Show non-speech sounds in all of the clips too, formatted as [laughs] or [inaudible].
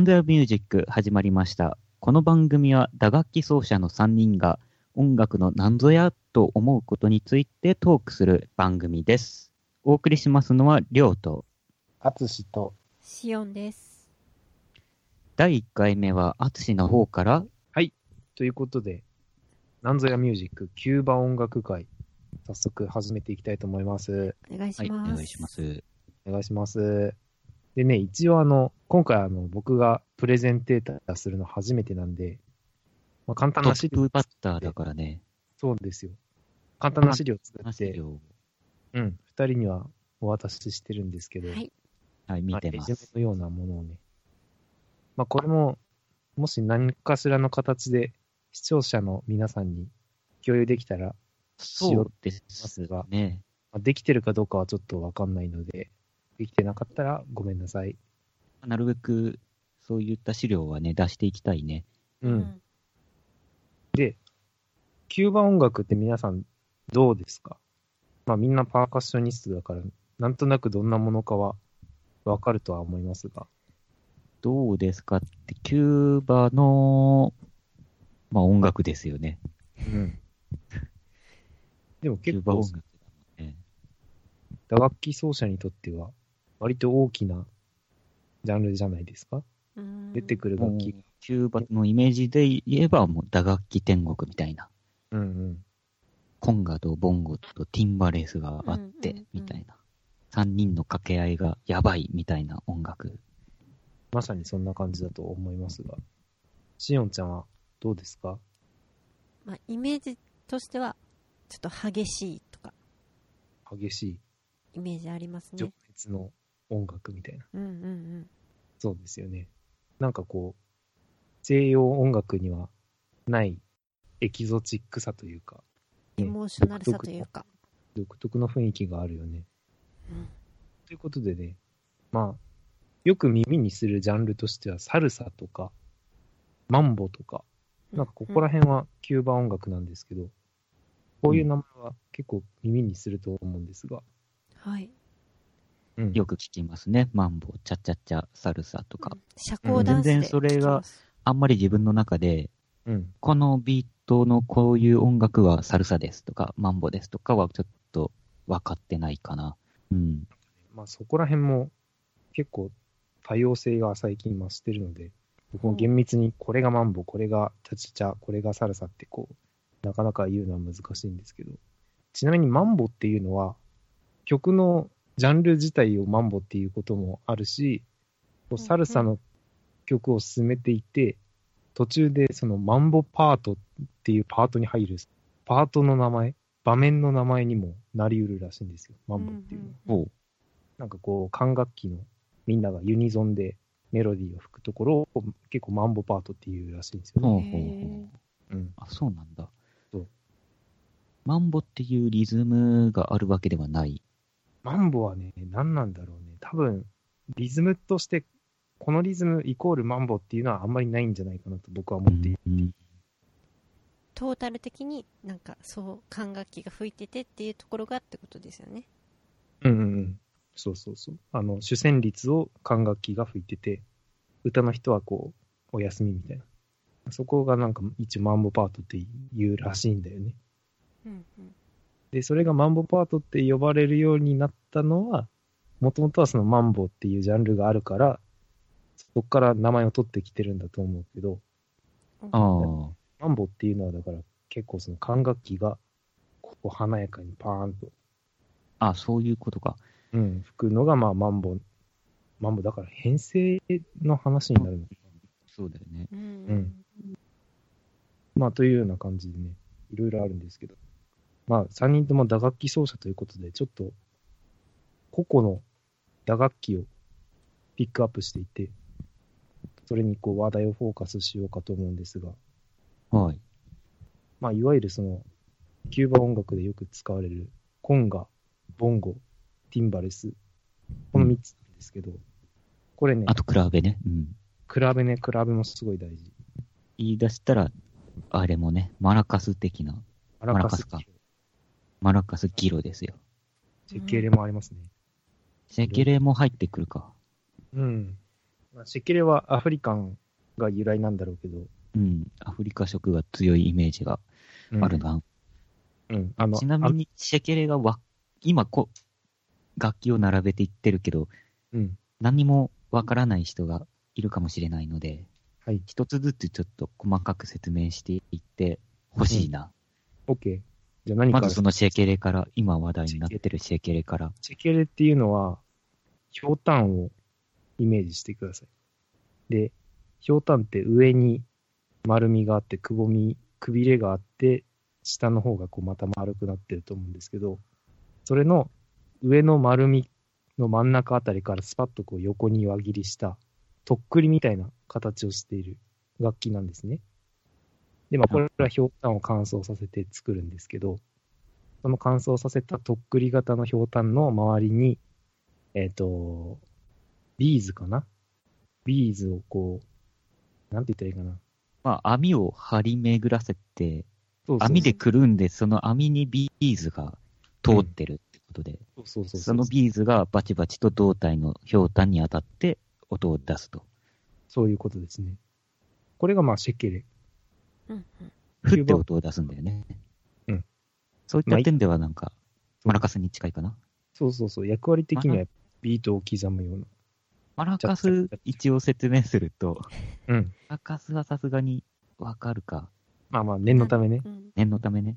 ランドアミュージック始まりました。この番組は打楽器奏者の3人が音楽の何ぞやと思うことについてトークする番組です。お送りしますのは、りょうと、あつしと、シオンです。第1回目は、あつしの方から、ということで、なんぞやミュージックキューバ音楽会、早速始めていきたいと思います。お願いはい、おします。願いします。お願いします。でね、一応あの、今回あの、僕がプレゼンテーターするの初めてなんで、まあ、簡単トな資料ップ、バッターだからね、そうですよ。簡単な資料を作って、うん、二人にはお渡ししてるんですけど、はい。はい、見まあてます。レジのようなものをね。まあ、これも、もし何かしらの形で視聴者の皆さんに共有できたら、そうですがね。まあできてるかどうかはちょっとわかんないので、できてなかったらごめんなさい。なるべく、そういった資料はね、出していきたいね。うん。。で、キューバ音楽って皆さんどうですか？まあみんなパーカッショニストだから、なんとなくどんなものかはわかるとは思いますが。どうですかって、キューバの、まあ音楽ですよね。うん。でもキュ結構ーバ音楽、だもんね。打楽器奏者にとっては割と大きなジャンルじゃないですか？うん出てくる楽器が。キューバのイメージで言えば、もう打楽器天国みたいな。うんうん。コンガとボンゴとティンバレースがあってみたいな。三人の掛け合いがやばいみたいな音楽。まさにそんな感じだと思いますが。しおんちゃんはどうですか？まあ、イメージとしては、ちょっと激しいとか、激しいイメージあります情ね。熱の音楽みたいな。うんうんうん。そうですよね。なんかこう、西洋音楽にはないエキゾチックさというか、エモーショナルさというか。独特の雰囲気があるよね。うんということでね、まあ、よく耳にするジャンルとしては、サルサとか、マンボとか、なんかここら辺はキューバ音楽なんですけど、こういう名前は結構耳にすると思うんですが、はい。うんよく聞きますね。マンボ、チャチャチャ、サルサとか。社交ダンスで全然それがあんまり自分の中で、うん、このビートのこういう音楽はサルサですとか、マンボですとかはちょっと分かってないかな。うん。まあそこら辺も結構多様性が最近増してるので、僕も厳密にこれがマンボ、これがチャチャチャ、これがサルサってこう、なかなか言うのは難しいんですけど、ちなみにマンボっていうのは、曲のジャンル自体をマンボっていうこともあるし、こうサルサの曲を進めていて、途中でそのマンボパートっていうパートに入る、パートの名前、場面の名前にもなり得るらしいんですよ、マンボっていうのは。なんかこう、管楽器のみんながユニゾンでメロディーを吹くところを結構マンボパートっていうらしいんですよね。ほうほうほへーう。うん。あ、そうなんだ。そうマンボっていうリズムがあるわけではない。マンボはね、何なんだろうね。多分、リズムとして、このリズムイコールマンボっていうのはあんまりないんじゃないかなと僕は思っている。うんトータル的になんかそう管楽器が吹いててっていうところがってことですよね。うんうんうん。そうそうそう。あの、主旋律を管楽器が吹いてて、歌の人はこう、お休みみたいな。そこがなんか一応マンボパートっていうらしいんだよね。うんうん。で、それがマンボパートって呼ばれるようになったのは、もともとはそのマンボっていうジャンルがあるから、そこから名前を取ってきてるんだと思うけど、ああ。マンボっていうのはだから結構その管楽器が、こう華やかにパーンと、あ、そういうことか。うん、吹くのがまあマンボ、マンボだから編成の話になるのかそうだよね。うんうんまあというような感じでね、いろいろあるんですけど、まあ3人とも打楽器奏者ということで、ちょっと個々の打楽器をピックアップしていて、それにこう話題をフォーカスしようかと思うんですが、はい。まあいわゆるその、キューバ音楽でよく使われるコンガ、ボンゴ、ティンバレス、この3つなんですけど、これねあ、と比べね。うん。比べね、比べもすごい大事。言い出したら、あれもね、マラカス的な、マラカスマラカスかマラカスギロですよ。チェケレもありますね。シェケレも入ってくるか。うん。まあシェケレはアフリカンが由来なんだろうけど、うん。アフリカ色が強いイメージがあるな。うん。あの、ちなみに、シェケレがわ、今こ、楽器を並べていってるけど、あ、うん。何もわからない人がいるかもしれないので、はい。一つずつちょっと細かく説明していってほしいな。OK。じゃあ何かまずそのシェケレから、今話題になってるシェケレから。チェケレっていうのは、ひょうたんをイメージしてください。で、ひょうたんって上に丸みがあって、くぼみ、くびれがあって、下の方がこうまた丸くなってると思うんですけど、それの上の丸みの真ん中あたりからスパッとこう横に輪切りした、とっくりみたいな形をしている楽器なんですね。で、まあこれはひょうたんを乾燥させて作るんですけど、その乾燥させたとっくり型のひょうたんの周りに、えっ、と、ビーズかな？ビーズをこう、なんて言ったらいいかな？まあ、網を張り巡らせて、そうそう網でくるんで、その網にビーズが通ってるってことで、そうそうそうそのビーズがバチバチと胴体のひょうたんに当たって音を出すと。そういうことですね。これがまあシェケレ。うんうん振って音を出すんだよね。うん。そういった点ではなんか、マラカスに近いかな。そうそうそう。役割的にはビートを刻むような。マラカス一応説明すると、うん。マラカスはさすがにわかるか。まあまあ、念のためね。うん念のためね。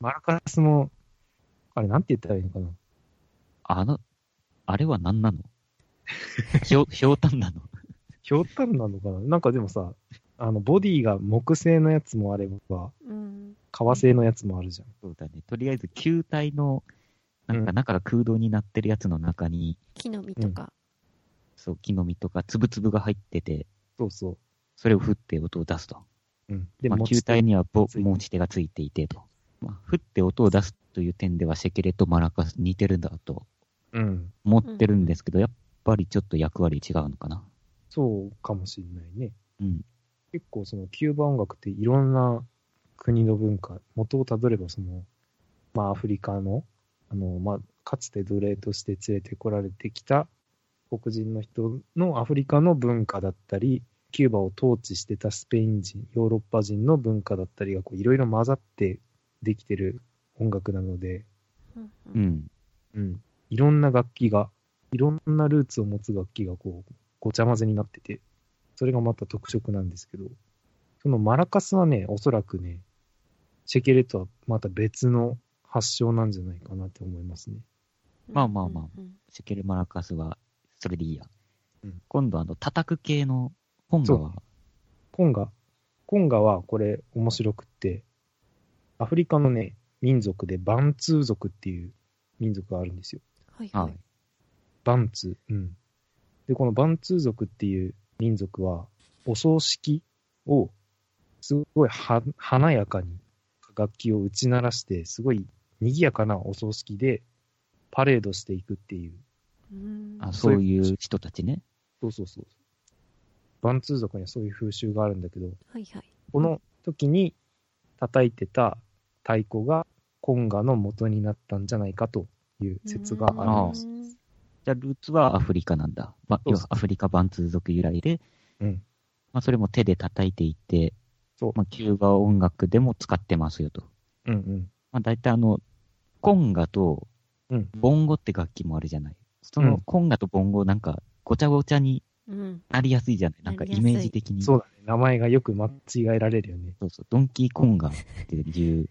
マラカスも、あれなんて言ったらいいのかな。あの、あれは何なの？ひょう、ひょうたんなの？ひょうたんなのかな？なんかでもさ、あの、ボディが木製のやつもあれば、うん革製のやつもあるじゃん。そうだね。とりあえず球体の、なんか中が空洞になってるやつの中に、木の実とか、そう、木の実とかつぶつぶが入ってて、そうそそれを振って音を出すと。う。うん。で、まあ、持ち手球体にはぼ持ち手がついていてと。まあ、振って音を出すという点ではシェケレとマラカス似てるんだとうん。思ってるんですけど、やっぱりちょっと役割違うのかな。そうかもしれないね。うん。結構そのキューバ音楽っていろんな国の文化、元をたどればその、まあアフリカの、あの、まあかつて奴隷として連れてこられてきた黒人の人のアフリカの文化だったり、キューバを統治してたスペイン人、ヨーロッパ人の文化だったりがこういろいろ混ざってできてる音楽なので、うん。うん。いろんな楽器が、いろんなルーツを持つ楽器がこう、ごちゃ混ぜになってて、それがまた特色なんですけど、そのマラカスはね、おそらくね、シェケレとはまた別の発祥なんじゃないかなって思いますね。まあまあまあうんシェケレマラカスは、それでいいや。うん今度あの、叩く系の本がは、コンガ、コンガはこれ面白くって、アフリカのね、民族でバンツー族っていう民族があるんですよ。はいははいい。バンツー。うん。で、このバンツー族っていう民族は、お葬式を、すごいは華やかに楽器を打ち鳴らして、すごい賑やかなお葬式でパレードしていくっていう。うんあそいうそうういう人たちね。そうそうそう。バンツー族にはそういう風習があるんだけど、はいはい。この時に叩いてた太鼓がコンガの元になったんじゃないかという説があります。うんじゃあ、ルーツはアフリカなんだ。ま、要はアフリカバンツー族由来で、うん。まあ、それも手で叩いていて、そうまあ、キューバ音楽でも使ってますよと。うんうん。まあ、大体あの、コンガとうん。ボンゴって楽器もあるじゃない。そうのんコンガとボンゴなんかごちゃごちゃにうん。なりやすいじゃない？なんかイメージ的に。そうだね。名前がよく間違えられるよね。そうそう、ドンキーコンガっていう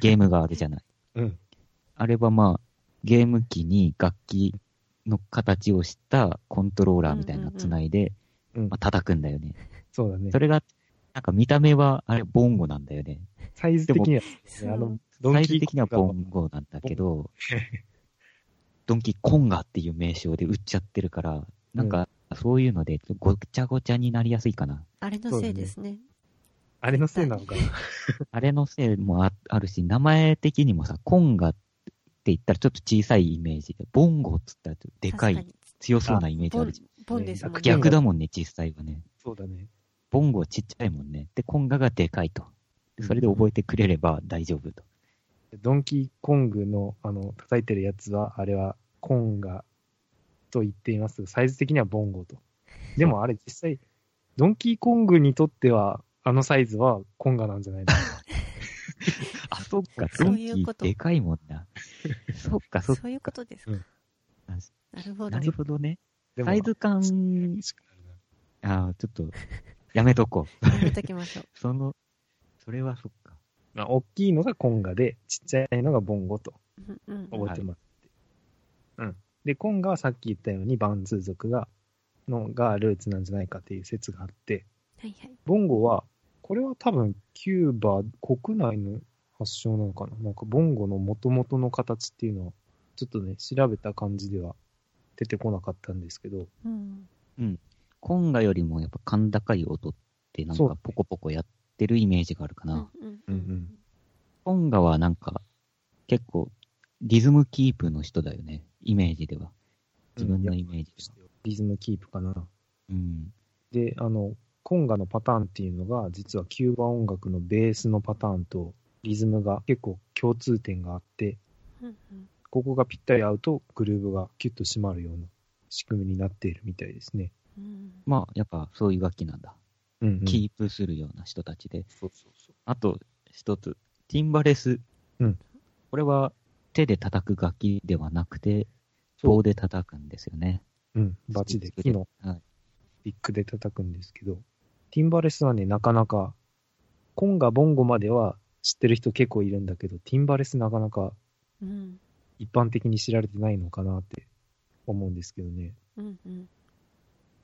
ゲームがあるじゃない。[laughs] うん。あれはまあ、ゲーム機に楽器の形をしたコントローラーみたいなのつないで、うんまあ、叩くんだよね。そうだねそ。れが、なんか見た目は、あれ、ボンゴなんだよね。サイズ的には、そうあの、サイズ的にはボンゴなんだけど、ドンキーコンガっていう名称で売っちゃってるから、なんか、そういうので、ごちゃごちゃになりやすいかな。あれのせいですね。あれのせいなのかな。[laughs] あれのせいもああるし、名前的にもさ、コンガって言ったらちょっと小さいイメージで、ボンゴって言ったらでかい、強そうなイメージあるじボンですもんね。逆だもんね、実際はね。そうだね。ボンゴちっちゃいもんね。で、コンガがでかいと。でそれで覚えてくれれば大丈夫と。ドンキーコングの、あの、叩いてるやつは、あれは、コンガと言っていますが、サイズ的にはボンゴと。でもあれ実際、ドンキーコングにとっては、あのサイズはコンガなんじゃないの？か [laughs] あ、[laughs] そっか、そドンキういうことーでかいもんな。[laughs] そっか、そっか。そういうことですか。うんなるほどな。るほどね。サイズ感、ああ、ちょっと、やめとこう。やめときましょう。その、それはそっか。まあ、大きいのがコンガで、ちっちゃいのがボンゴと覚えてもらって。うん。で、コンガはさっき言ったようにバンツー族が、のがルーツなんじゃないかっていう説があって、はいはい。ボンゴは、これは多分キューバ国内の発祥なのかななんかボンゴの元々の形っていうのは、ちょっとね、調べた感じでは出てこなかったんですけど、うん。コンガよりもやっぱ甲高い音ってなんかポコポコやってるイメージがあるかな。うんうんうんうんコンガはなんか結構リズムキープの人だよね。イメージでは。自分のイメージでは。リズムキープかな。うん。で、あの、コンガのパターンっていうのが、実はキューバ音楽のベースのパターンとリズムが結構共通点があって、うんうんここがぴったり合うとグルーブがキュッと締まるような仕組みになっているみたいですね。うんまあやっぱそういう楽器なんだ。うん、うん。キープするような人たちで。そうそうそう。あと一つ、ティンバレス。うんこれは手で叩く楽器ではなくて、棒で叩くんですよね。うん、バチで木のはい。ピックで叩くんですけど、ティンバレスはね、なかなか、コンガ、ボンゴまでは知ってる人結構いるんだけど、ティンバレスなかなかうん一般的に知られてないのかなって思うんですけどね。うんうん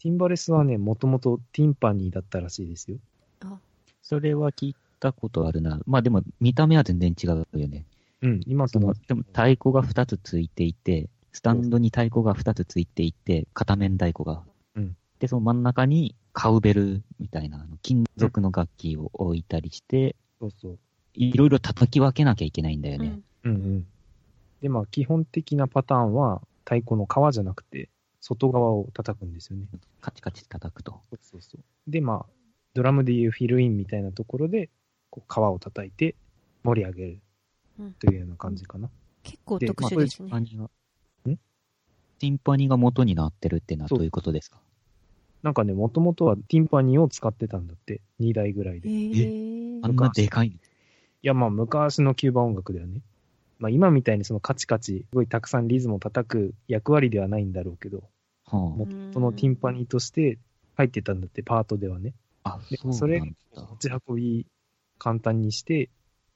ティンバレスはね、もともとティンパニーだったらしいですよ。あ、それは聞いたことあるな。まあでも見た目は全然違うよね。うん、今そのでも太鼓が2つついていて、スタンドに太鼓が2つついていて、片面太鼓が。うんで、その真ん中にカウベルみたいなあの金属の楽器を置いたりして、そうそう。いろいろ叩き分けなきゃいけないんだよね。うんうん。で、まあ、基本的なパターンは、太鼓の皮じゃなくて、外側を叩くんですよね。カチカチ叩くと。そうそうそう。で、まあ、ドラムでいうフィルインみたいなところで、こう皮を叩いて盛り上げるうんというような感じかな。結構で特殊まあですね。ティンパニーが。ん？ティンパニーが元になってるってのはどういうことですか？なんかね、もともとはティンパニーを使ってたんだって。2台ぐらいで。えあんなでかいの？や、まあ、昔のキューバ音楽だよね。まあ、今みたいにそのカチカチ、すごいたくさんリズムを叩く役割ではないんだろうけど、はもとのティンパニーとして入ってたんだって、パートではね。あ。そうそれ。持ち運び簡単にして、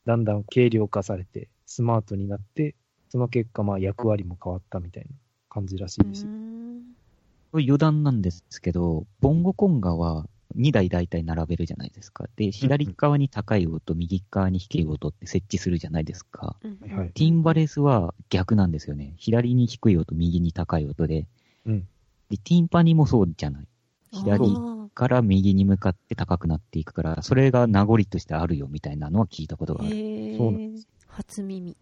だんだん軽量化されて、スマートになって、その結果、まあ役割も変わったみたいな感じらしいですよ。余談なんですけど、ボンゴコンガは2台大体並べるじゃないですか。で、左側に高い音、右側に低い音って設置するじゃないですか。ティンバレスは逆なんですよね。左に低い音、右に高い音で。うんで、ティンパニもそうじゃない。左あから右に向かって高くなっていくから、それが名残としてあるよみたいなのは聞いたことがある。そうなえ初耳。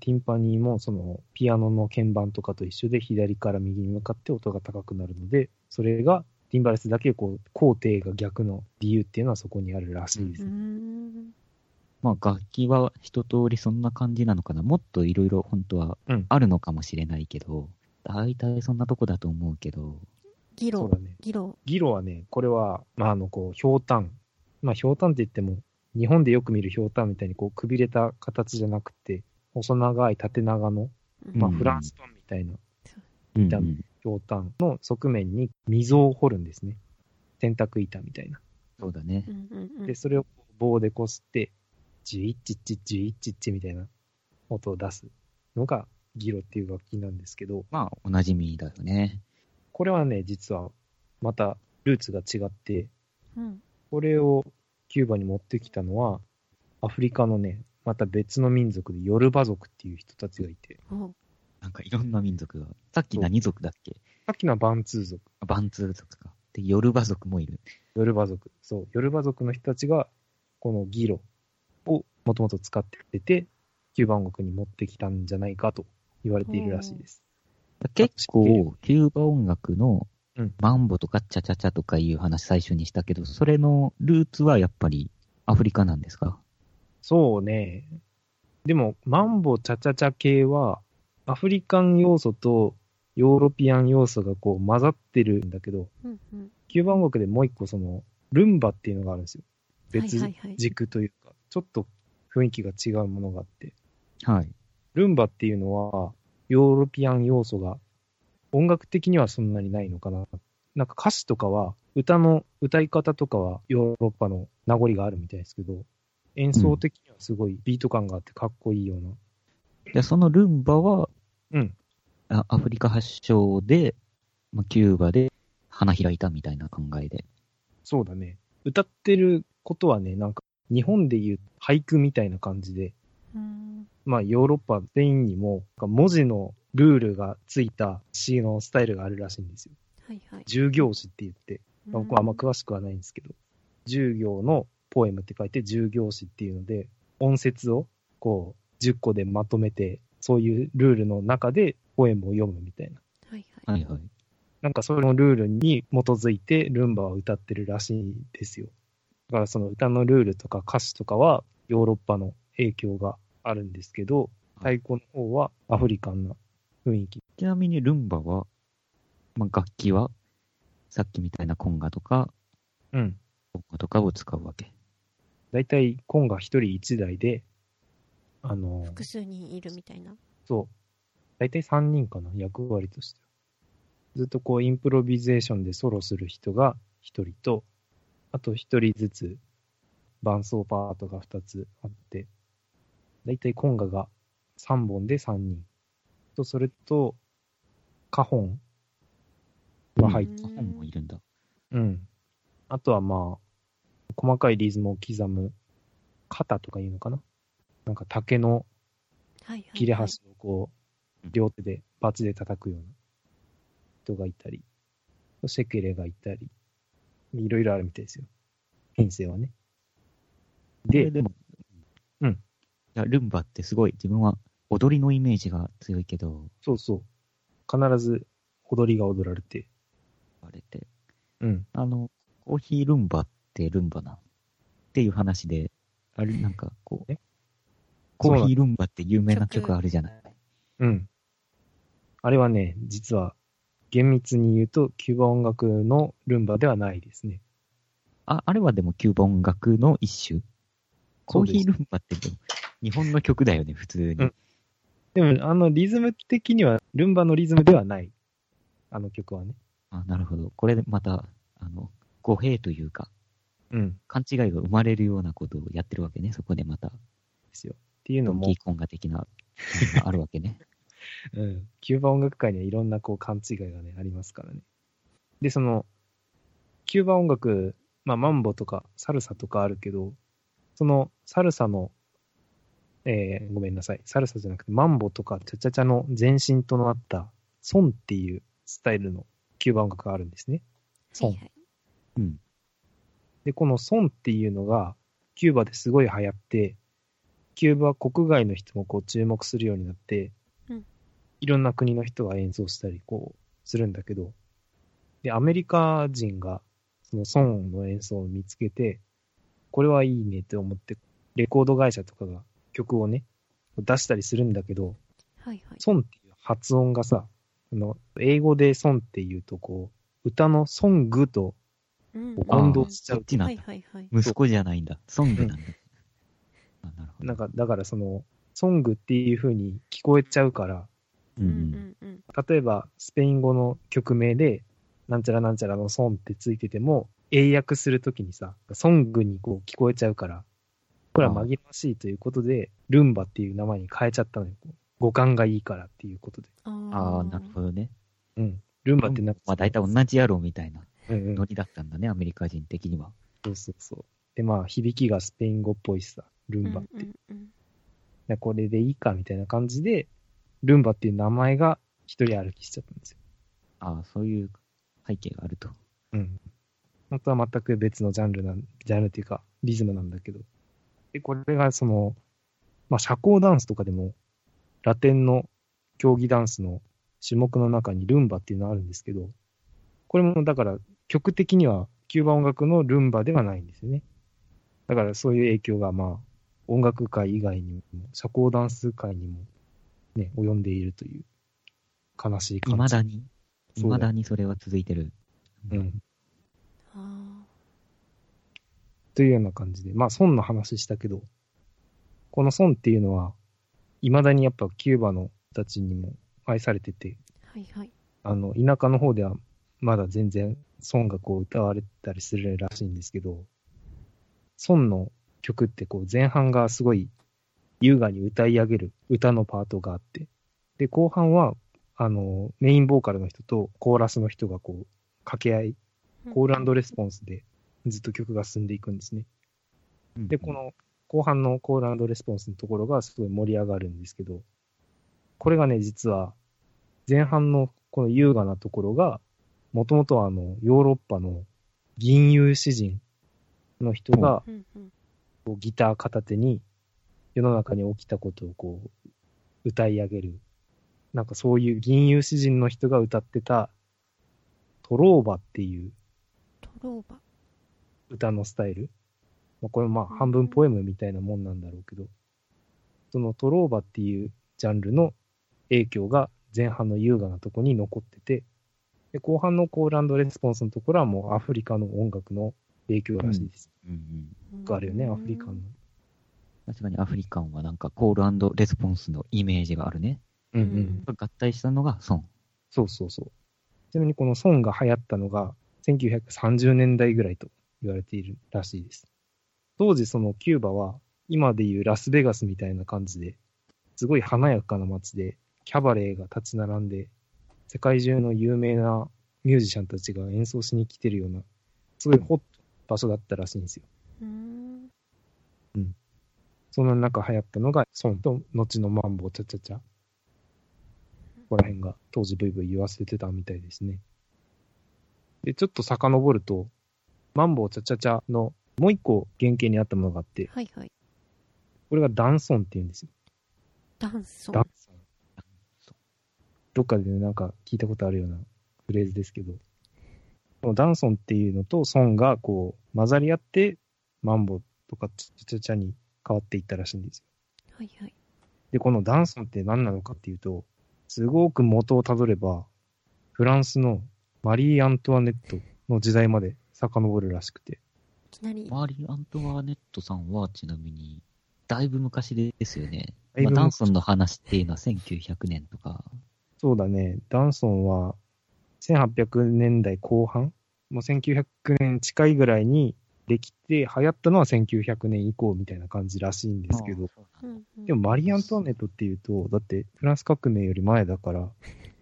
ティンパニーもそのピアノの鍵盤とかと一緒で左から右に向かって音が高くなるので、それがティンバレスだけこう工程が逆の理由っていうのはそこにあるらしいです。うーん。まあ楽器は一通りそんな感じなのかな。もっといろいろ本当はうんあるのかもしれないけど、大体そんなとこだと思うけど、ギロそうだ、ね。ギロ。ギロはね、これは、まあ、あの、こう、ひょうたん。まあ、ひょうたんって言っても、日本でよく見るひょうたんみたいに、こう、くびれた形じゃなくて、細長い縦長の、まあ、うんフランスパンみたいなうん板ひょうたんの側面に溝を掘るんですね。洗濯板みたいな。そうだねう。んうんうんで、それを棒でこすって、ジュイッチッチッジュイッチッチみたいな音を出すのがギロっていう楽器なんですけど、まあ、おなじみだよね。これはね、実はまたルーツが違って、うんこれをキューバに持ってきたのは、アフリカのね、また別の民族でヨルバ族っていう人たちがいて、おなんかいろんな民族が。さっき何族だっけ？さっきのはバンツー族、あバンツー族か。で、ヨルバ族もいる。ヨルバ族、そう、ヨルバ族の人たちが、このギロをもともと使ってて、キューバ音楽に持ってきたんじゃないかと言われているらしいです。結構、キューバ音楽のうんマンボとかチャチャチャとかいう話最初にしたけど、それのルーツはやっぱりアフリカなんですか？そうね。でも、マンボ、チャチャチャ系は、アフリカン要素とヨーロピアン要素がこう混ざってるんだけど、うんうんキューバ音楽でもう一個その、ルンバっていうのがあるんですよ。別はいはいはい軸というか、ちょっと雰囲気が違うものがあって。はい。ルンバっていうのは、ヨーロピアン要素が、音楽的にはそんなにないのかな。なんか歌詞とかは、歌の、歌い方とかはヨーロッパの名残があるみたいですけど、演奏的にはすごいビート感があってかっこいいような。で、そのルンバは、うん。あアフリカ発祥で、まあ、キューバで花開いたみたいな考えで。そうだね。歌ってることはね、なんか日本でいう俳句みたいな感じで、うんまあヨーロッパ全員にもなんか文字のルールがついた詩のスタイルがあるらしいんですよ。はいはい。十行詩って言って、まあ僕はあんま詳しくはないんですけど、十行のポエムって書いて十行詩っていうので、音節をこう10個でまとめて、そういうルールの中でポエムを読むみたいな。はいはい。はいはい。なんかそのルールに基づいてルンバは歌ってるらしいんですよ。だからその歌のルールとか歌詞とかはヨーロッパの影響があるんですけど、太鼓の方はアフリカンな雰囲気。ちなみにルンバは、まあ、楽器は、さっきみたいなコンガとか、うん。コンガとかを使うわけ。だいたいコンが一人一台で、あの、複数人いるみたいな。そう。だいたい三人かな、役割としては。ずっとこう、インプロビゼーションでソロする人が一人と、あと一人ずつ伴奏パートが二つあって、だいたいコンガが三本で三人。と、それと、カホンが入って、うん本もいるんだ。うん。あとはまあ、細かいリズムを刻む、肩とかいうのかななんか竹の。切れ端をこう、両手でバチで叩くような人がいたり、シェケレがいたり、いろいろあるみたいですよ。編成はね。で、ででも、うんルンバってすごい、自分は踊りのイメージが強いけど、そうそう。必ず踊りが踊られて、あれって、うん。あの、コーヒールンバってルンバなっていう話で、あれ？なんかこうえ、コーヒールンバって有名な曲あるじゃない。うん。あれはね、実は、厳密に言うと、キューバ音楽のルンバではないですね。あ、あれはでもキューバ音楽の一種？コーヒールルンバってでも日本の曲だよね、普通に。うんでも、あの、リズム的には、ルンバのリズムではない。あの曲はね。あ、なるほど。これでまた、あの、語弊というか、うん。勘違いが生まれるようなことをやってるわけね、そこでまた。ですよ。っていうのもドンキー、コンガ的な、あるわけね。[laughs] うん。キューバ音楽界にはいろんなこう勘違いがね、ありますからね。で、その、キューバ音楽、まあ、マンボとかサルサとかあるけど、そのサルサの、えー、ごめんなさい。サルサじゃなくて、マンボとかチャチャチャの前身となった、ソンっていうスタイルのキューバ音楽があるんですね。ソンはいはい。うん。で、このソンっていうのが、キューバですごい流行って、キューバ国外の人もこう注目するようになって、うんいろんな国の人が演奏したりこうするんだけど、で、アメリカ人がそのソンの演奏を見つけて、これはいいねって思って、レコード会社とかが曲をね、出したりするんだけど、はいはい。ソンっていう発音がさ、あの、英語でソンっていうとこう、歌のソングと混同しちゃうそっちなんだ。はいはいはい。息子じゃないんだ。ソングなんだ。あなるほど。なんか、だからその、ソングっていう風に聞こえちゃうから、ううんんうんうん。例えばスペイン語の曲名で、なんちゃらなんちゃらのソンってついてても、英訳するときにさ、ソングにこう聞こえちゃうから、これは紛らわしいということで、ルンバっていう名前に変えちゃったのよ。語感がいいからっていうことで。あうん。ああ、なるほどね。うん。ルンバってなんか、まあ大体同じやろうみたいなうんうんノリだったんだね、アメリカ人的には。そうそうそう。で、まあ、響きがスペイン語っぽいしさ、ルンバって。うんうんこれでいいかみたいな感じで、ルンバっていう名前が一人歩きしちゃったんですよ。ああ、そういう背景があると。うん。本当は全く別のジャンルなん、ジャンルっていうか、リズムなんだけど。で、これがその、まあ、社交ダンスとかでも、ラテンの競技ダンスの種目の中にルンバっていうのがあるんですけど、これもだから曲的にはキューバ音楽のルンバではないんですよね。だからそういう影響がまあ、音楽界以外にも、社交ダンス界にもね、及んでいるという悲しい感じ。未だに、未だにそれは続いてる。うん。あというような感じで、まあ、孫の話したけど、この孫っていうのは、未だにやっぱキューバの人たちにも愛されてて、あ、はいはい。あの、田舎の方ではまだ全然孫がこう歌われたりするらしいんですけど、孫の曲ってこう前半がすごい優雅に歌い上げる歌のパートがあって、で、後半は、あの、メインボーカルの人とコーラスの人がこう、掛け合い、コールレスポンスでずっと曲が進んでいくんですね。で、こ、の後半のコールレスポンスのところがすごい盛り上がるんですけど、これがね、実は前半のこの優雅なところが、もともとはあの、ヨーロッパの銀融詩人の人が。こうギター片手に世の中に起きたことをこう、歌い上げる。なんかそういう銀融詩人の人が歌ってた、トローバっていうトローバ。歌のスタイル。まあ、これまあ半分ポエムみたいなもんなんだろうけど、そのトローバっていうジャンルの影響が前半の優雅なとこに残ってて、で後半のコールレスポンスのところはもうアフリカの音楽の影響らしいです。うんうん。あるよね、アフリカンの。確かにアフリカンはなんかコールレスポンスのイメージがあるね。うんうん合体したのが孫。そうそうそう。ちなみにこの孫が流行ったのが1930年代ぐらいと言われているらしいです。当時そのキューバは今でいうラスベガスみたいな感じで、すごい華やかな街でキャバレーが立ち並んで、世界中の有名なミュージシャンたちが演奏しに来てるような、すごいホットな場所だったらしいんですよ。うーん。その中流行ったのが、孫と後のマンボウチャチャチャ。ここら辺が当時ブイブイ言わせてたみたいですね。で、ちょっと遡ると、マンボウチャチャチャのもう一個原型にあったものがあって、はいはい。これがダンソンって言うんですよ。ダンソンダン。ソン。どっかでねなんか聞いたことあるようなフレーズですけど、ダンソンっていうのとソンがこう混ざり合って、マンボウとかチャチャチャに変わっていったらしいんですよ。はいはい。で、このダンソンって何なのかっていうと、すごく元をたどれば、フランスのマリー・アントワネットの時代まで遡るらしくて。いきなり。マーリー・アントワネットさんはちなみに、だいぶ昔ですよね。まあ、ダンソンの話っていうのは1900年とか。そうだね、ダンソンは1800年代後半？もう1900年近いぐらいにできて、流行ったのは1900年以降みたいな感じらしいんですけど、でもマリー・アントワネットっていうと、だってフランス革命より前だから、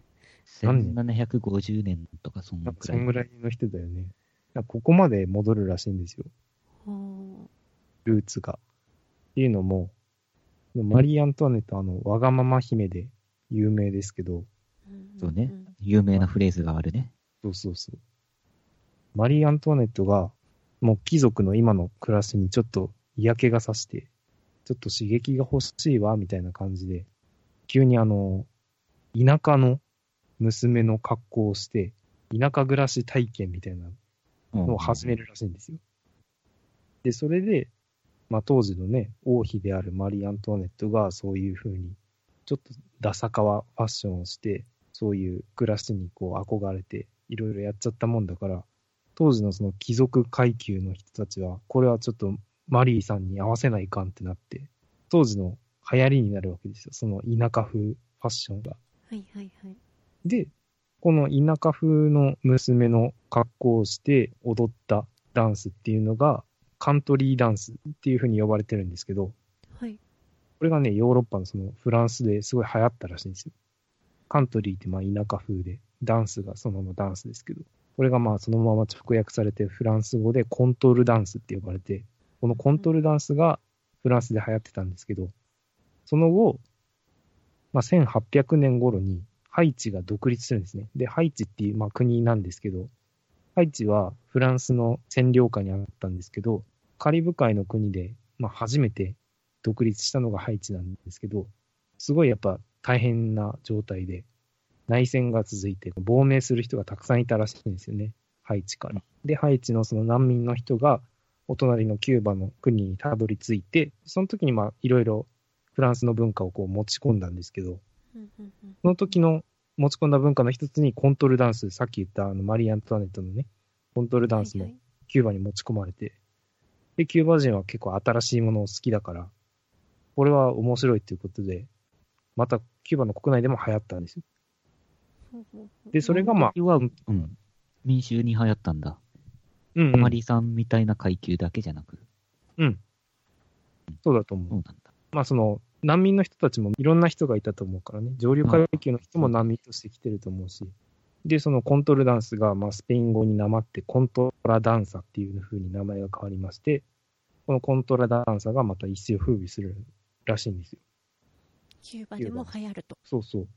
[laughs] 何1750年とかそんなんかくらい。そんぐらいの人だよね。ここまで戻るらしいんですよ。ほルーツが。っていうのも、マリー・アントワネットはあの、わがまま姫で有名ですけど、うそうね。有名なフレーズがあるね。そうそうそう。マリー・アントワネットが、もう貴族の今の暮らしにちょっと嫌気がさして、ちょっと刺激が欲しいわ、みたいな感じで、急にあの、田舎の娘の格好をして、田舎暮らし体験みたいなのを始めるらしいんですよ。で、それで、まあ当時のね、王妃であるマリー・アントワネットがそういう風に、ちょっとダサカワファッションをして、そういう暮らしにこう憧れて、いろいろやっちゃったもんだから、当時のその貴族階級の人たちは、これはちょっとマリーさんに合わせないかんってなって、当時の流行りになるわけですよ。その田舎風ファッションが。はいはいはい。で、この田舎風の娘の格好をして踊ったダンスっていうのが、カントリーダンスっていう風に呼ばれてるんですけど、はい。これがね、ヨーロッパのそのフランスですごい流行ったらしいんですよ。カントリーってまあ田舎風で、ダンスがそのままダンスですけど、これがまあそのまま直訳されてフランス語でコントールダンスって呼ばれて、このコントールダンスがフランスで流行ってたんですけど、その後、まあ、1800年頃にハイチが独立するんですね。で、ハイチっていうまあ国なんですけど、ハイチはフランスの占領下にあったんですけど、カリブ海の国で、まあ、初めて独立したのがハイチなんですけど、すごいやっぱ大変な状態で、内戦が続いて亡命する人がたくさんいたらしいんですよね。ハイチから。で、ハイチのその難民の人が、お隣のキューバの国にたどり着いて、その時にまあいろいろフランスの文化をこう持ち込んだんですけど、うんうんうんその時の持ち込んだ文化の一つにコントールダンス、さっき言ったあのマリー・アントワネットのね、コントルダンスもキューバに持ち込まれて、で、キューバ人は結構新しいものを好きだから、これは面白いっていうことで、またキューバの国内でも流行ったんですよ。で、それがまあ、は、うん、民衆に流行ったんだ。うん、マリさんみたいな階級だけじゃなく。そうだと思う。そうなんだ。まあその、難民の人たちもいろんな人がいたと思うからね、上流階級の人も難民として来てると思うし、で、そのコントルダンスが、まあ、スペイン語になまって、コントラダンサっていう風に名前が変わりまして、このコントラダンサがまた一世を風靡するらしいんですよ。キューバでも流行ると。そうそう。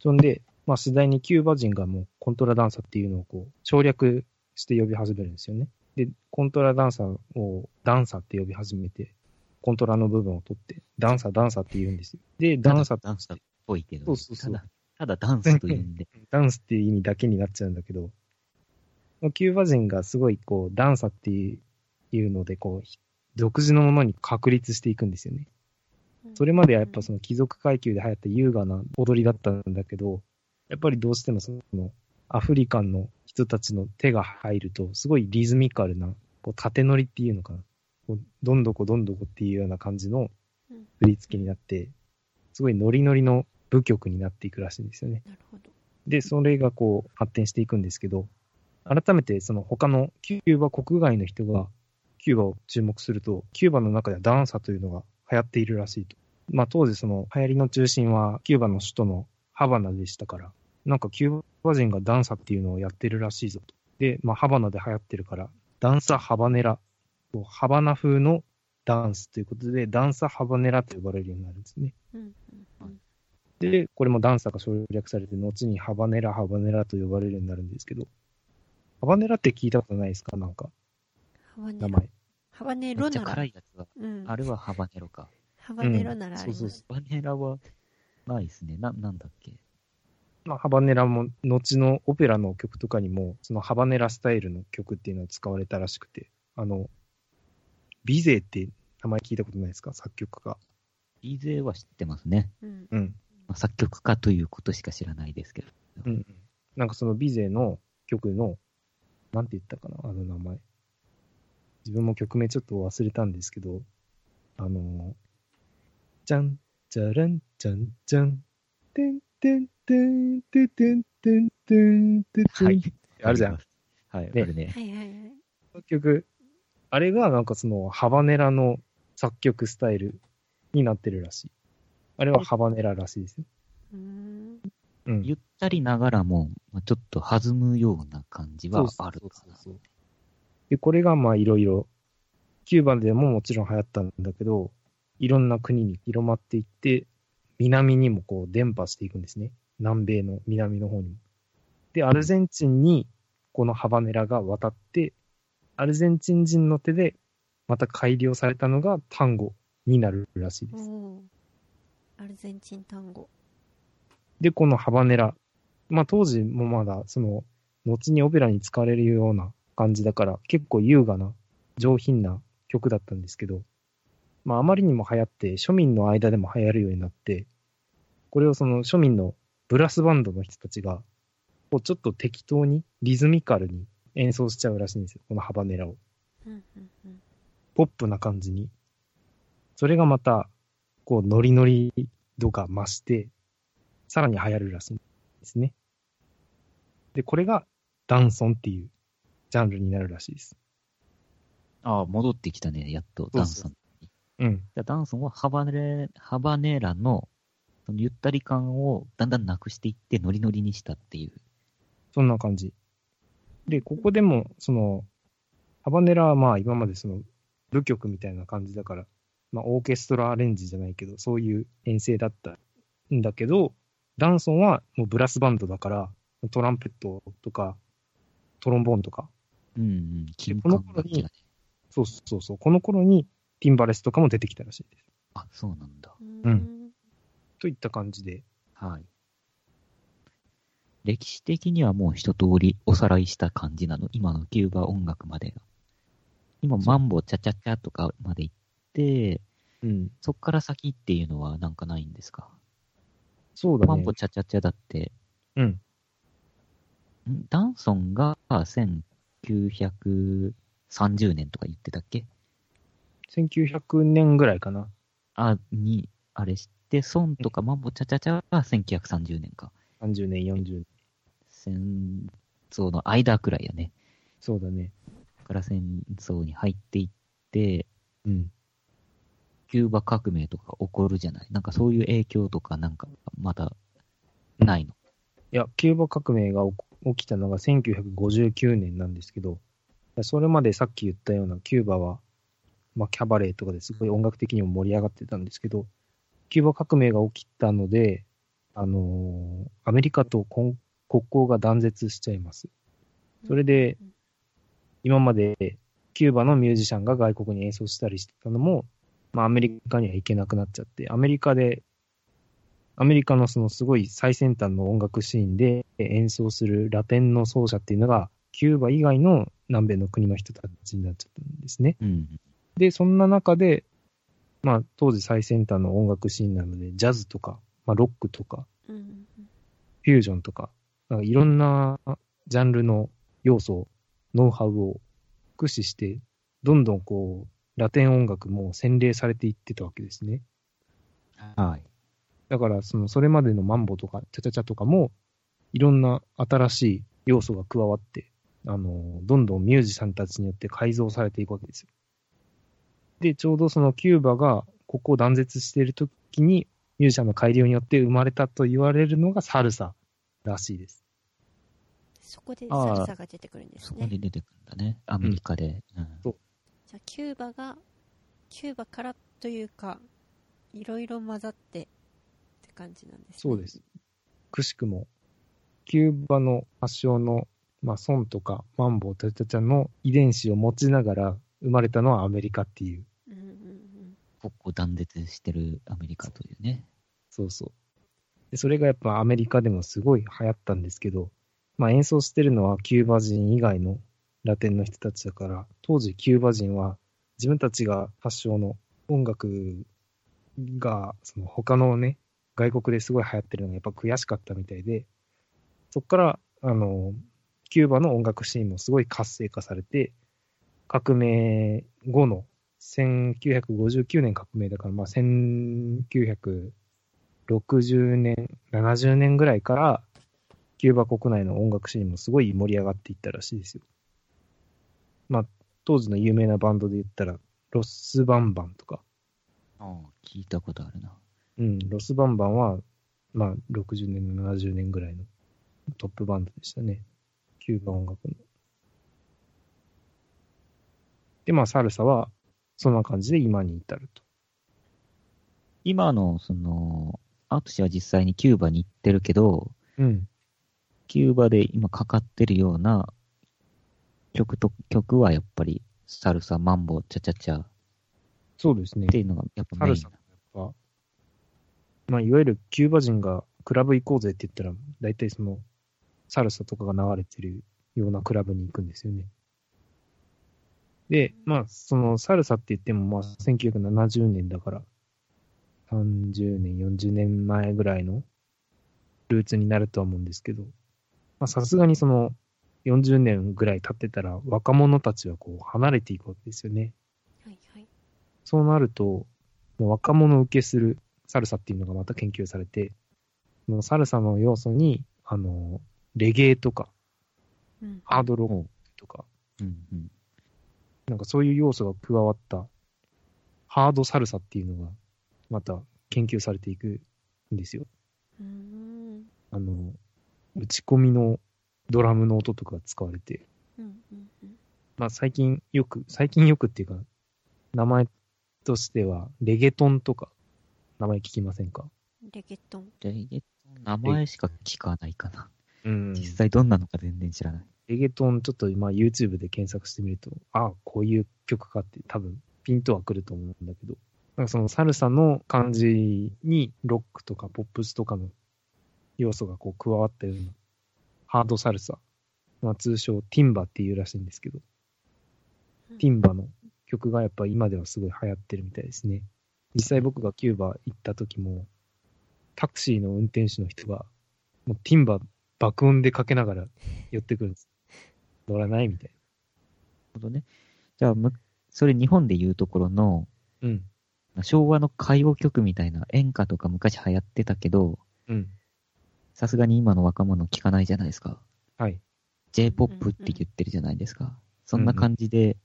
そんで、まあ、次第にキューバ人がもうコントラダンサっていうのをこう省略して呼び始めるんですよね。で、コントラダンサをダンサって呼び始めて、コントラの部分を取って、ダンサ、ダンサって言うんですよ。で、ダンサダンスっぽいけど、そうそうそうただ、ただダンスというんで。[laughs] ダンスっていう意味だけになっちゃうんだけど、キューバ人がすごいこう、ダンサっていうので、こう、独自のものに確立していくんですよね。それまではやっぱその貴族階級で流行った優雅な踊りだったんだけど、やっぱりどうしてもそのアフリカンの人たちの手が入ると、すごいリズミカルな、こう縦乗りっていうのかな。こうどんどこどんどこっていうような感じのうん振り付けになって、すごいノリノリの舞曲になっていくらしいんですよね。なるほど。で、それがこう発展していくんですけど、改めてその他のキューバ国外の人がキューバを注目すると、キューバの中ではダンサというのが流行っているらしいと。まあ当時その流行りの中心はキューバの首都のハバナでしたから、なんかキューバ人がダンサっていうのをやってるらしいぞと。で、まあハバナで流行ってるから、ダンサハバネラ、ハバナ風のダンスということで、ダンサハバネラと呼ばれるようになるんですね。うんうんうんで、これもダンサが省略されて、後にハバネラ、ハバネラと呼ばれるようになるんですけど、ハバネラって聞いたことないですか？なんか。名前。ハバネめっちゃロなら。辛いやつは、うん。あれはハバネロか。ハバネロならあります。うんそうハバネラは、ないですね。な、なんだっけ？まあ、ハバネラも、後のオペラの曲とかにも、そのハバネラスタイルの曲っていうのを使われたらしくて、あの、ビゼって名前聞いたことないですか？作曲家。DJ は知ってますね。うん。うん。まあ、作曲家ということしか知らないですけど。うんうん。なんかそのビゼの曲の、なんて言ったかな？あの名前。自分も曲名ちょっと忘れたんですけど、あの、じゃん、じゃらん、じゃん、じゃん、てんてんてんてんてんてんてんてんてん。はい。あるじゃん。はい、あねるね。はいはいはい。作曲、あれがなんかそのハバネラの作曲スタイルになってるらしい。あれはハバネラらしいですよ。うーん。うん。ゆったりながらも、まあ、ちょっと弾むような感じはあるかな。そうそうそうで、これがまあいろいろ、キューバでももちろん流行ったんだけど、いろんな国に広まっていって、南にもこう伝播していくんですね。南米の南の方にも。で、アルゼンチンにこのハバネラが渡って、アルゼンチン人の手でまた改良されたのが単語になるらしいです。アルゼンチン単語。で、このハバネラ。まあ当時もまだ、その、後にオペラに使われるような感じだから、結構優雅な、上品な曲だったんですけど、まああまりにも流行って、庶民の間でも流行るようになって、これをその庶民のブラスバンドの人たちが、こうちょっと適当に、リズミカルに演奏しちゃうらしいんですよ。このハバネラを。ポップな感じに。それがまた、こう、ノリノリ度が増して、さらに流行るらしいんですね。で、これがダンソンっていうジャンルになるらしいです。ああ、戻ってきたね、やっと、ダンソン。うん。じゃあダンソンはハバネラ、ハバネラの、そのゆったり感をだんだんなくしていってノリノリにしたっていう。そんな感じ。で、ここでも、その、ハバネラはまあ今までその、舞曲みたいな感じだから、まあオーケストラアレンジじゃないけど、そういう編成だったんだけど、ダンソンはもうブラスバンドだから、トランペットとか、トロンボーンとか、うんうん、金この頃に。そうそうそう、この頃にティンバレスとかも出てきたらしいです。あ、そうなんだ。ううんといった感じで、はい。歴史的にはもう一通りおさらいした感じなの？今のキューバ音楽までが。今、マンボチャチャチャとかまで行って、うん。そっから先っていうのはなんかないんですか？そうだねマンボ。チャチャチャだって、うん。ん？ダンソンが1930年とか言ってたっけ？1900年ぐらいかな。あ、に、あれして、孫とかマンボチャチャチャが1930年か。30年、40年。戦争の間くらいやね。そうだね。だから戦争に入っていって、うん。キューバ革命とか起こるじゃない？なんかそういう影響とかなんかまだないの？いや、キューバ革命が起こ起きたのが1959年なんですけど、それまでさっき言ったようなキューバは、まあ、キャバレーとかですごい音楽的にも盛り上がってたんですけど、キューバ革命が起きたので、あのーアメリカと国交が断絶しちゃいます。それで今までキューバのミュージシャンが外国に演奏したりしてたのも、まあ、アメリカには行けなくなっちゃって、アメリカで、アメリカのそのすごい最先端の音楽シーンで演奏するラテンの奏者っていうのが、キューバ以外の南米の国の人たちになっちゃったんですね。うん。で、そんな中で、まあ、当時最先端の音楽シーンなので、ジャズとか、まあ、ロックとか、うんうんフュージョンとか、なんかいろんなジャンルの要素、ノウハウを駆使して、どんどんこう、ラテン音楽も洗礼されていってたわけですね。はい。だから、その、それまでのマンボとか、チャチャチャとかも、いろんな新しい要素が加わって、あの、どんどんミュージシャンたちによって改造されていくわけですよ。で、ちょうどそのキューバがここを断絶しているときに、ミュージシャンの改良によって生まれたと言われるのがサルサらしいです。そこでサルサが出てくるんですそこね。で出てくるんだね。アメリカで。うんそうじゃあキューバが、キューバからというか、いろいろ混ざって感じなんですね。そうです。くしくも、キューバの発祥の、まあ、ソンとかマンボウ、チャチャチャの遺伝子を持ちながら生まれたのはアメリカっていう。うんうんうん。ここ断絶してるアメリカというね。そうそう。でそれがやっぱアメリカでもすごい流行ったんですけど、まあ演奏してるのはキューバ人以外のラテンの人たちだから、当時キューバ人は自分たちが発祥の音楽が、その他のね、外国ですごい流行ってるのがやっぱ悔しかったみたいで、そこから、あの、キューバの音楽シーンもすごい活性化されて、革命後の1959年革命だから、まあ、1960年、70年ぐらいから、キューバ国内の音楽シーンもすごい盛り上がっていったらしいですよ。まあ、当時の有名なバンドで言ったら、ロスバンバンとか、ああ、聞いたことあるな。うん、ロスバンバンは、まあ、60年、70年ぐらいのトップバンドでしたね。キューバ音楽の。で、まあ、サルサは、そんな感じで今に至ると。今の、その、アトシは実際にキューバに行ってるけど、うん。キューバで今かかってるような曲と、曲はやっぱり、サルサ、マンボ、チャチャチャっそうですね。ていうのがやっぱメインサルサは、まあ、いわゆるキューバ人がクラブ行こうぜって言ったら、大体その、サルサとかが流れてるようなクラブに行くんですよね。で、まあ、そのサルサって言っても、まあ、1970年だから、30年、40年前ぐらいのルーツになるとは思うんですけど、まあ、さすがにその、40年ぐらい経ってたら、若者たちはこう、離れていくわけですよね。はいはい。そうなると、もう若者受けするサルサっていうのがまた研究されて、そのサルサの要素に、あの、レゲエとか、うん。ハードロックとか、うんうん。なんかそういう要素が加わった、ハードサルサっていうのが、また研究されていくんですよ。うーん。あの、打ち込みのドラムの音とかが使われて、うんうんうん。まあ最近よく、最近よくっていうか、名前としては、レゲトンとか、名前聞きませんか？レゲトン。レゲトン名前しか聞かないかな。うん実際どんなのか全然知らない。レゲトンちょっと今 YouTube で検索してみると、ああ、こういう曲かって多分ピンとは来ると思うんだけど、なんかそのサルサの感じにロックとかポップスとかの要素がこう加わったようなハードサルサ、まあ通称ティンバっていうらしいんですけど、ティンバの曲がやっぱ今ではすごい流行ってるみたいですね。実際僕がキューバ行った時も、タクシーの運転手の人が、もうティンバ爆音でかけながら寄ってくるんです。乗らないみたいほどね。じゃあ、むそれ日本で言うところの、うん。昭和の歌謡曲みたいな演歌とか昔流行ってたけど、うん。さすがに今の若者聞かないじゃないですか。はい。J-POP って言ってるじゃないですか。そんな感じで、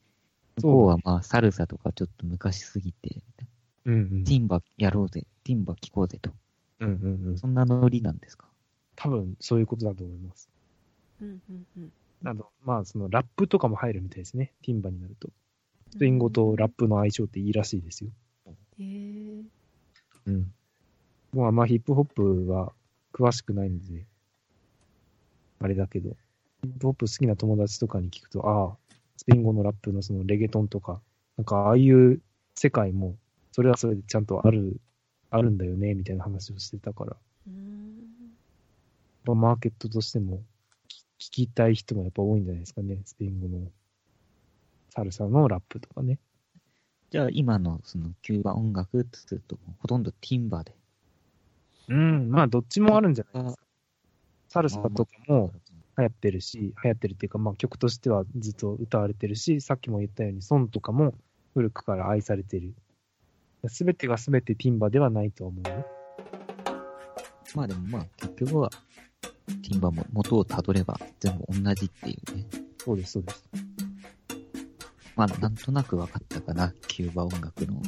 向こうはまあ、サルサとかちょっと昔すぎて、うんうん。ティンバやろうぜ、ティンバ聴こうぜと。うんうんうん。そんなノリなんですか？多分、そういうことだと思います。うんうんうん。など、まあ、その、ラップとかも入るみたいですね。ティンバになると。スペイン語とラップの相性っていいらしいですよ。へえ。うん。もうあんまヒップホップは詳しくないんで、あれだけど、ヒップホップ好きな友達とかに聞くと、ああ、スペイン語のラップのそのレゲトンとか、なんかああいう世界も、それはそれでちゃんとある、あるんだよね、みたいな話をしてたから、うーん。まあマーケットとしても聞聞きたい人もやっぱ多いんじゃないですかね、スペイン語のサルサのラップとかね。じゃあ今のそのキューバ音楽ってすると、ほとんどティンバで。うん、まあどっちもあるんじゃないですか。サルサとかも、流行ってるし、流行ってるっていうか、まあ曲としてはずっと歌われてるし、さっきも言ったように、ソンとかも古くから愛されてる。すべてがすべてティンバではないとは思うよ。まあでもまあ結局は、ティンバも元をたどれば全部同じっていうね。そうです、そうです。まあなんとなく分かったかな、キューバ音楽の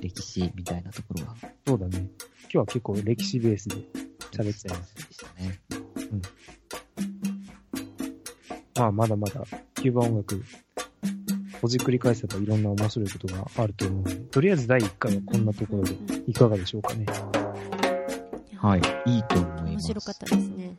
歴史みたいなところは。そうだね。今日は結構歴史ベースで喋っちゃいます。でしたね。まあまだまだ、キューバ音楽、ほじくり返せばいろんな面白いことがあると思うので、とりあえず第1回はこんなところでいかがでしょうかね。はい、いいと思います。面白かったですね。